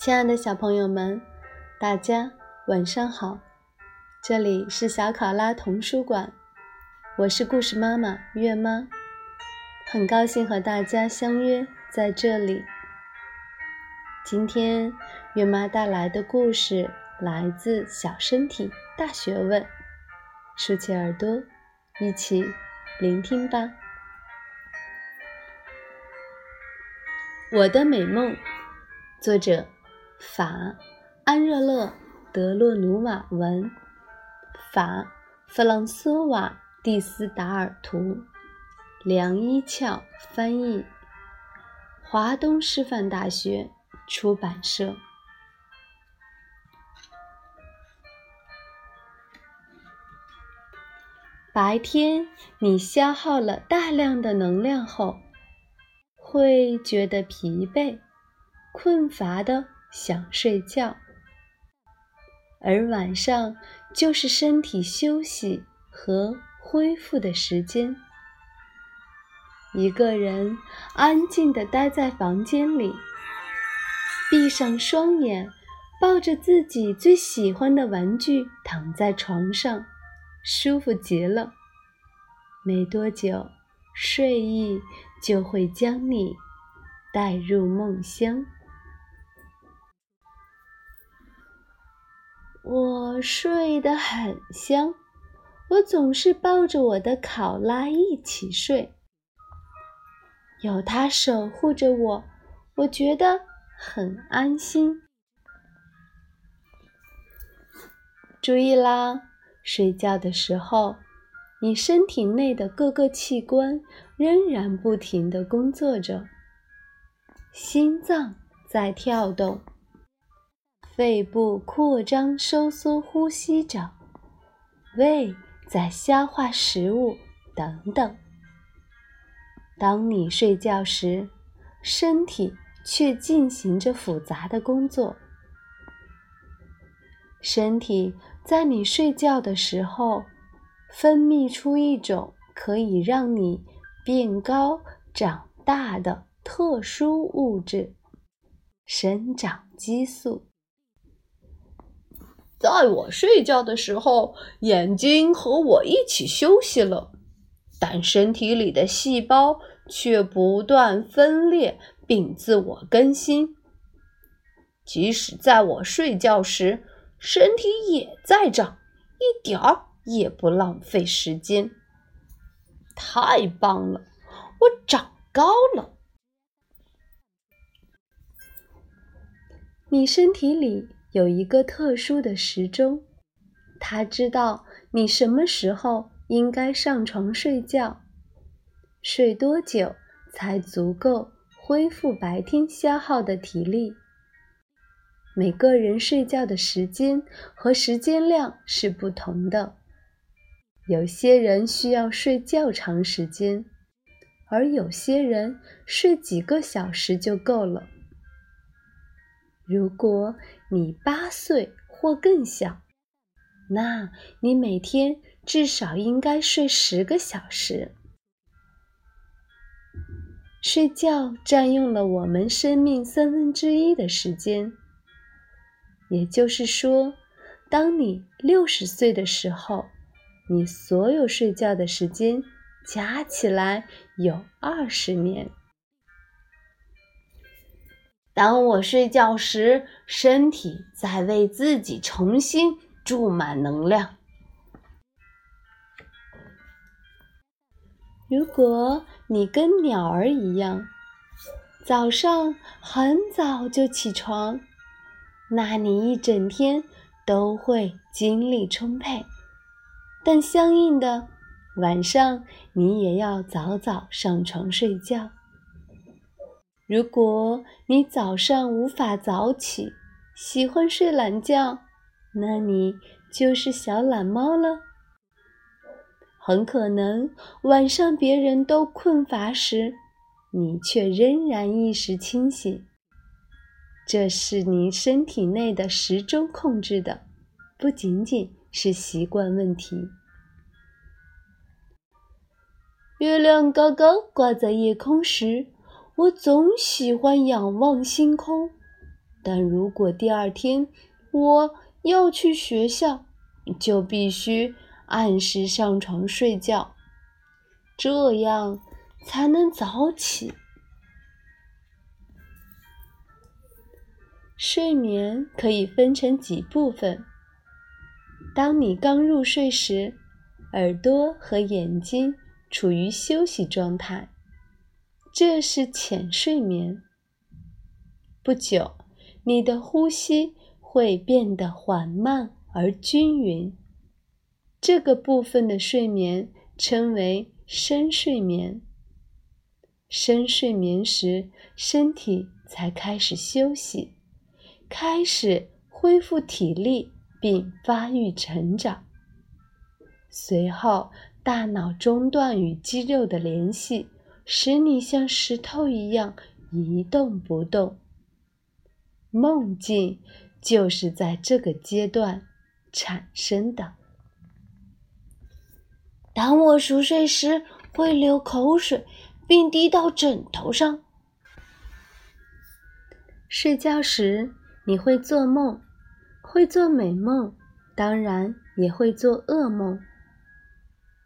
亲爱的小朋友们，大家晚上好！这里是小考拉童书馆，我是故事妈妈月妈，很高兴和大家相约在这里。今天月妈带来的故事来自《小身体大学问》，竖起耳朵，一起聆听吧。我的美梦，作者。法，安热勒·德洛努瓦文，法，弗朗索瓦·蒂斯达尔图，梁一翘翻译，华东师范大学出版社。白天你消耗了大量的能量后，会觉得疲惫、困乏的。想睡觉，而晚上就是身体休息和恢复的时间。一个人安静地待在房间里，闭上双眼，抱着自己最喜欢的玩具，躺在床上，舒服极了。没多久，睡意就会将你带入梦乡。我睡得很香，我总是抱着我的考拉一起睡，有它守护着我，我觉得很安心。注意啦，睡觉的时候，你身体内的各个器官仍然不停地工作着，心脏在跳动。肺部扩张、收缩、呼吸着，胃在消化食物，等等。当你睡觉时，身体却进行着复杂的工作。身体在你睡觉的时候，分泌出一种可以让你变高、长大的特殊物质——生长激素。在我睡觉的时候，眼睛和我一起休息了，但身体里的细胞却不断分裂并自我更新。即使在我睡觉时，身体也在长，一点儿也不浪费时间。太棒了，我长高了。你身体里。有一个特殊的时钟，它知道你什么时候应该上床睡觉，睡多久才足够恢复白天消耗的体力。每个人睡觉的时间和时间量是不同的，有些人需要睡较长时间，而有些人睡几个小时就够了。如果你八岁或更小，那你每天至少应该睡十个小时。睡觉占用了我们生命三分之一的时间，也就是说，当你六十岁的时候，你所有睡觉的时间加起来有二十年。当我睡觉时，身体在为自己重新注满能量。如果你跟鸟儿一样，早上很早就起床，那你一整天都会精力充沛。但相应的，晚上你也要早早上床睡觉。如果你早上无法早起，喜欢睡懒觉，那你就是小懒猫了。很可能晚上别人都困乏时，你却仍然意识清醒。这是你身体内的时钟控制的，不仅仅是习惯问题。月亮高高挂在夜空时。我总喜欢仰望星空，但如果第二天我要去学校，就必须按时上床睡觉，这样才能早起。睡眠可以分成几部分。当你刚入睡时，耳朵和眼睛处于休息状态，这是浅睡眠。不久，你的呼吸会变得缓慢而均匀，这个部分的睡眠称为深睡眠。深睡眠时，身体才开始休息。开始恢复体力并发育成长，随后大脑中断与肌肉的联系，使你像石头一样一动不动。梦境就是在这个阶段产生的。当我熟睡时，会流口水，并滴到枕头上。睡觉时。你会做梦，会做美梦，当然也会做噩梦。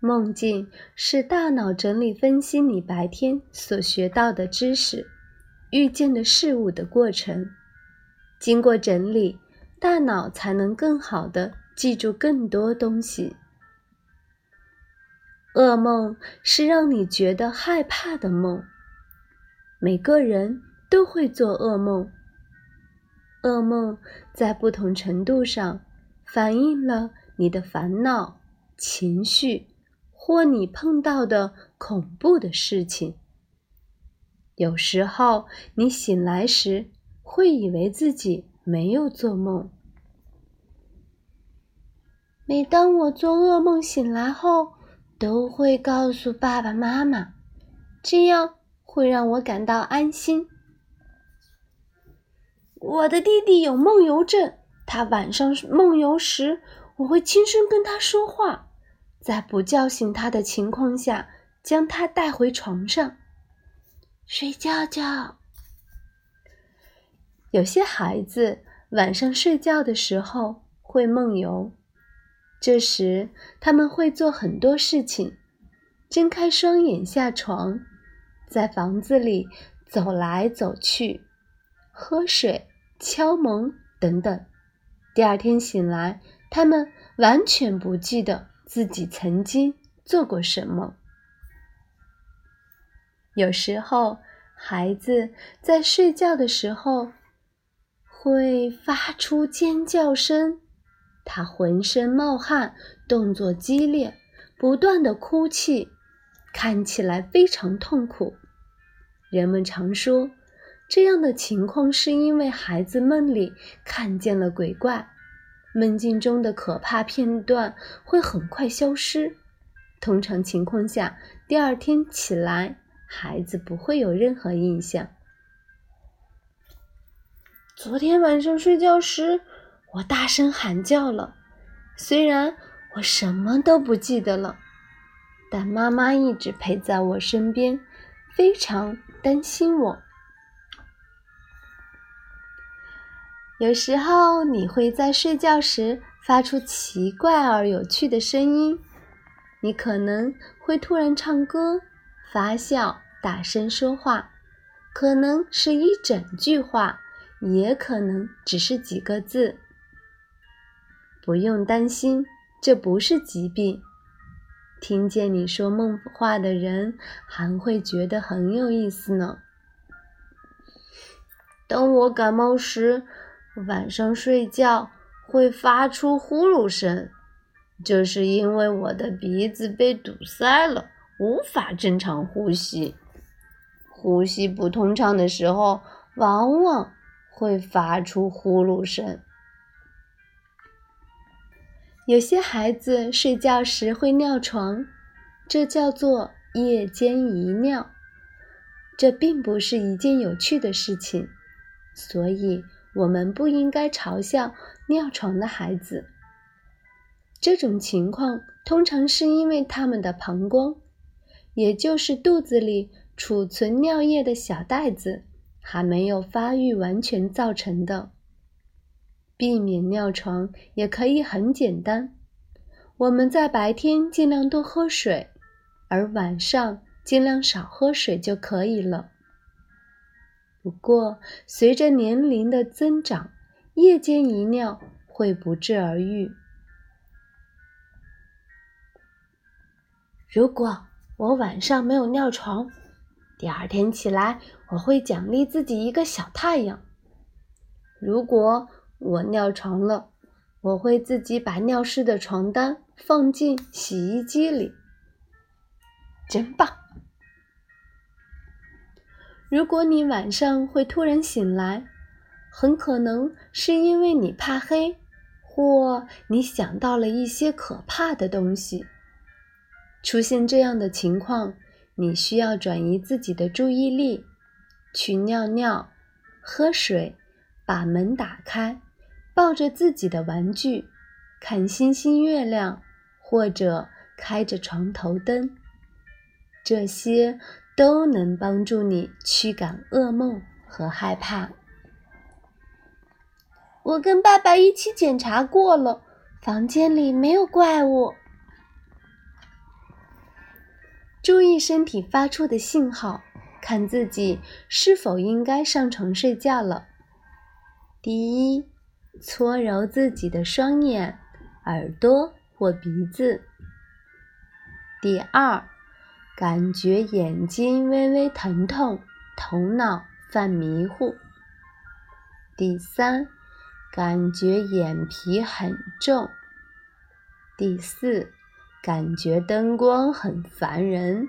梦境是大脑整理分析你白天所学到的知识、遇见的事物的过程。经过整理，大脑才能更好的记住更多东西。噩梦是让你觉得害怕的梦。每个人都会做噩梦。噩梦在不同程度上反映了你的烦恼、情绪或你碰到的恐怖的事情。有时候你醒来时会以为自己没有做梦。每当我做噩梦醒来后，都会告诉爸爸妈妈，这样会让我感到安心。我的弟弟有梦游症，他晚上梦游时，我会轻声跟他说话，在不叫醒他的情况下，将他带回床上睡觉觉。有些孩子晚上睡觉的时候会梦游，这时他们会做很多事情：睁开双眼下床，在房子里走来走去，喝水。敲门等等，第二天醒来，他们完全不记得自己曾经做过什么。有时候，孩子在睡觉的时候会发出尖叫声，他浑身冒汗，动作激烈，不断的哭泣，看起来非常痛苦。人们常说。这样的情况是因为孩子梦里看见了鬼怪，梦境中的可怕片段会很快消失。通常情况下，第二天起来，孩子不会有任何印象。昨天晚上睡觉时，我大声喊叫了，虽然我什么都不记得了，但妈妈一直陪在我身边，非常担心我。有时候你会在睡觉时发出奇怪而有趣的声音，你可能会突然唱歌、发笑、大声说话，可能是一整句话，也可能只是几个字。不用担心，这不是疾病。听见你说梦话的人还会觉得很有意思呢。当我感冒时。晚上睡觉会发出呼噜声，这是因为我的鼻子被堵塞了，无法正常呼吸。呼吸不通畅的时候，往往会发出呼噜声。有些孩子睡觉时会尿床，这叫做夜间遗尿。这并不是一件有趣的事情，所以。我们不应该嘲笑尿床的孩子。这种情况通常是因为他们的膀胱，也就是肚子里储存尿液的小袋子，还没有发育完全造成的。避免尿床也可以很简单，我们在白天尽量多喝水，而晚上尽量少喝水就可以了。不过，随着年龄的增长，夜间遗尿会不治而愈。如果我晚上没有尿床，第二天起来我会奖励自己一个小太阳。如果我尿床了，我会自己把尿湿的床单放进洗衣机里。真棒！如果你晚上会突然醒来，很可能是因为你怕黑，或你想到了一些可怕的东西。出现这样的情况，你需要转移自己的注意力，去尿尿、喝水、把门打开、抱着自己的玩具、看星星月亮，或者开着床头灯。这些都能帮助你驱赶噩梦和害怕。我跟爸爸一起检查过了，房间里没有怪物。注意身体发出的信号，看自己是否应该上床睡觉了。第一，搓揉自己的双眼、耳朵或鼻子。第二，感觉眼睛微微疼痛，头脑犯迷糊。第三，感觉眼皮很重。第四。感觉灯光很烦人。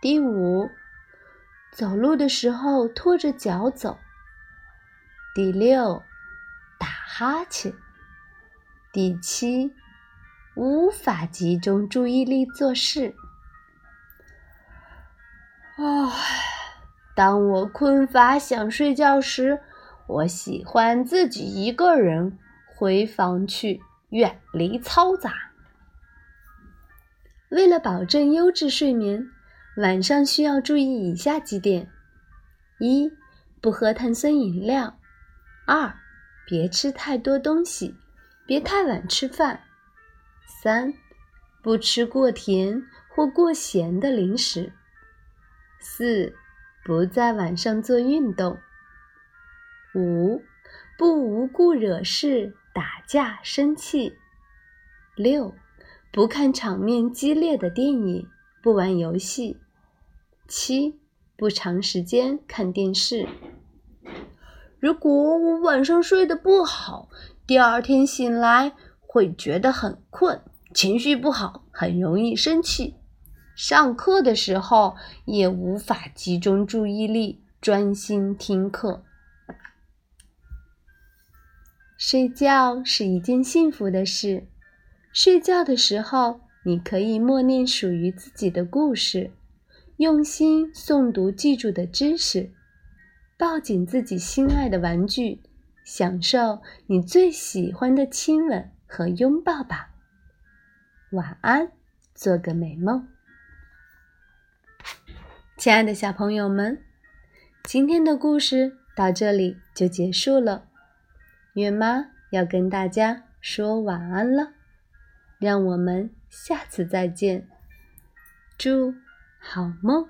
第五，走路的时候拖着脚走。第六，打哈欠。第七，无法集中注意力做事。唉，当我困乏想睡觉时，我喜欢自己一个人回房去，远离嘈杂。为了保证优质睡眠，晚上需要注意以下几点：一、不喝碳酸饮料；二、别吃太多东西，别太晚吃饭；三、不吃过甜或过咸的零食；四、不在晚上做运动；五、不无故惹事、打架、生气；六。不看场面激烈的电影，不玩游戏。七，不长时间看电视。如果我晚上睡得不好，第二天醒来会觉得很困，情绪不好，很容易生气。上课的时候也无法集中注意力，专心听课。睡觉是一件幸福的事。睡觉的时候，你可以默念属于自己的故事，用心诵读记住的知识，抱紧自己心爱的玩具，享受你最喜欢的亲吻和拥抱吧。晚安，做个美梦。亲爱的小朋友们，今天的故事到这里就结束了，月妈要跟大家说晚安了。让我们下次再见，祝好梦。